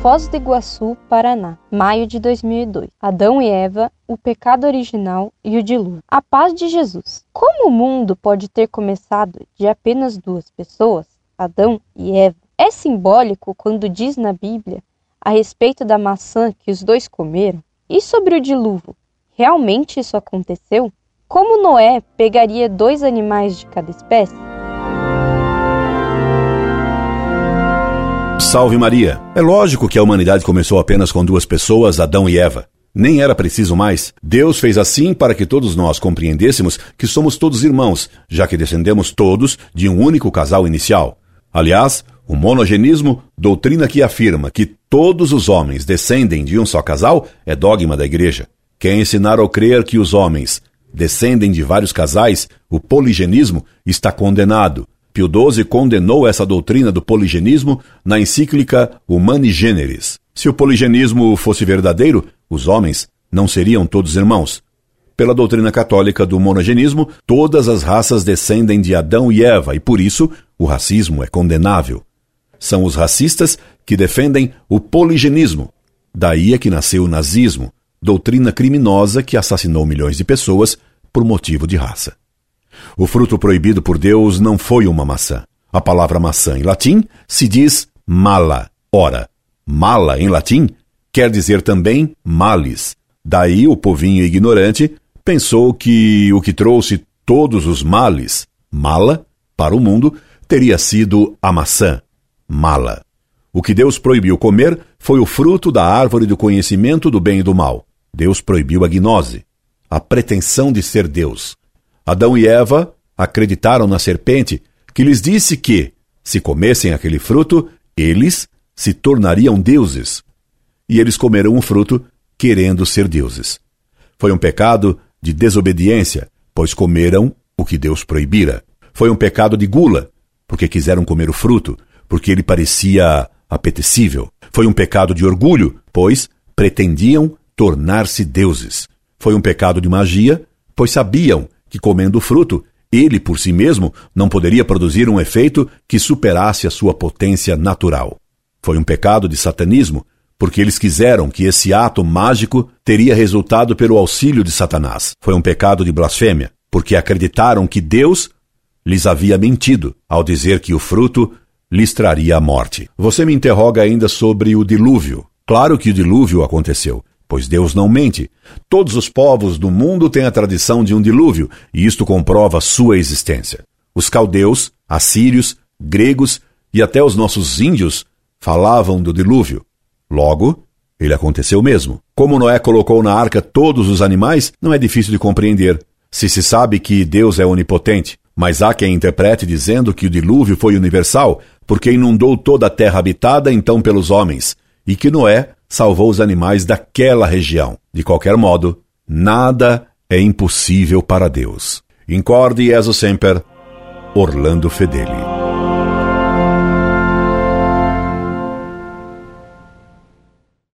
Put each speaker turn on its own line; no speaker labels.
Foz do Iguaçu, Paraná, maio de 2002. Adão e Eva, o pecado original e o dilúvio. A paz de Jesus. Como o mundo pode ter começado de apenas duas pessoas, Adão e Eva? É simbólico quando diz na Bíblia a respeito da maçã que os dois comeram? E sobre o dilúvio? Realmente isso aconteceu? Como Noé pegaria dois animais de cada espécie?
Salve Maria! É lógico que a humanidade começou apenas com duas pessoas, Adão e Eva. Nem era preciso mais. Deus fez assim para que todos nós compreendêssemos que somos todos irmãos, já que descendemos todos de um único casal inicial. Aliás, o monogenismo, doutrina que afirma que todos os homens descendem de um só casal, é dogma da Igreja. Quem ensinar ou crer que os homens descendem de vários casais, o poligenismo, está condenado, Pio XII condenou essa doutrina do poligenismo na encíclica Humani Generis. Se o poligenismo fosse verdadeiro, os homens não seriam todos irmãos. Pela doutrina católica do monogenismo, todas as raças descendem de Adão e Eva e por isso o racismo é condenável. São os racistas que defendem o poligenismo. Daí é que nasceu o nazismo, doutrina criminosa que assassinou milhões de pessoas por motivo de raça. O fruto proibido por Deus não foi uma maçã. A palavra maçã em latim se diz mala. Ora, mala em latim quer dizer também males. Daí o povinho ignorante pensou que o que trouxe todos os males, mala, para o mundo, teria sido a maçã, mala. O que Deus proibiu comer foi o fruto da árvore do conhecimento do bem e do mal. Deus proibiu a gnose, a pretensão de ser Deus. Adão e Eva acreditaram na serpente, que lhes disse que, se comessem aquele fruto, eles se tornariam deuses. E eles comeram o fruto querendo ser deuses. Foi um pecado de desobediência, pois comeram o que Deus proibira. Foi um pecado de gula, porque quiseram comer o fruto, porque ele parecia apetecível. Foi um pecado de orgulho, pois pretendiam tornar-se deuses. Foi um pecado de magia, pois sabiam que, comendo o fruto, ele por si mesmo não poderia produzir um efeito que superasse a sua potência natural. Foi um pecado de satanismo, porque eles quiseram que esse ato mágico teria resultado pelo auxílio de Satanás. Foi um pecado de blasfêmia, porque acreditaram que Deus lhes havia mentido ao dizer que o fruto lhes traria a morte. Você me interroga ainda sobre o dilúvio. Claro que o dilúvio aconteceu, pois Deus não mente. Todos os povos do mundo têm a tradição de um dilúvio, e isto comprova sua existência. Os caldeus, assírios, gregos e até os nossos índios falavam do dilúvio. Logo, ele aconteceu mesmo. Como Noé colocou na arca todos os animais, não é difícil de compreender. Se se sabe que Deus é onipotente, mas há quem interprete dizendo que o dilúvio foi universal, porque inundou toda a terra habitada então pelos homens, e que Noé salvou os animais daquela região. De qualquer modo, nada é impossível para Deus. Incorde Jesus Semper, Orlando Fedeli.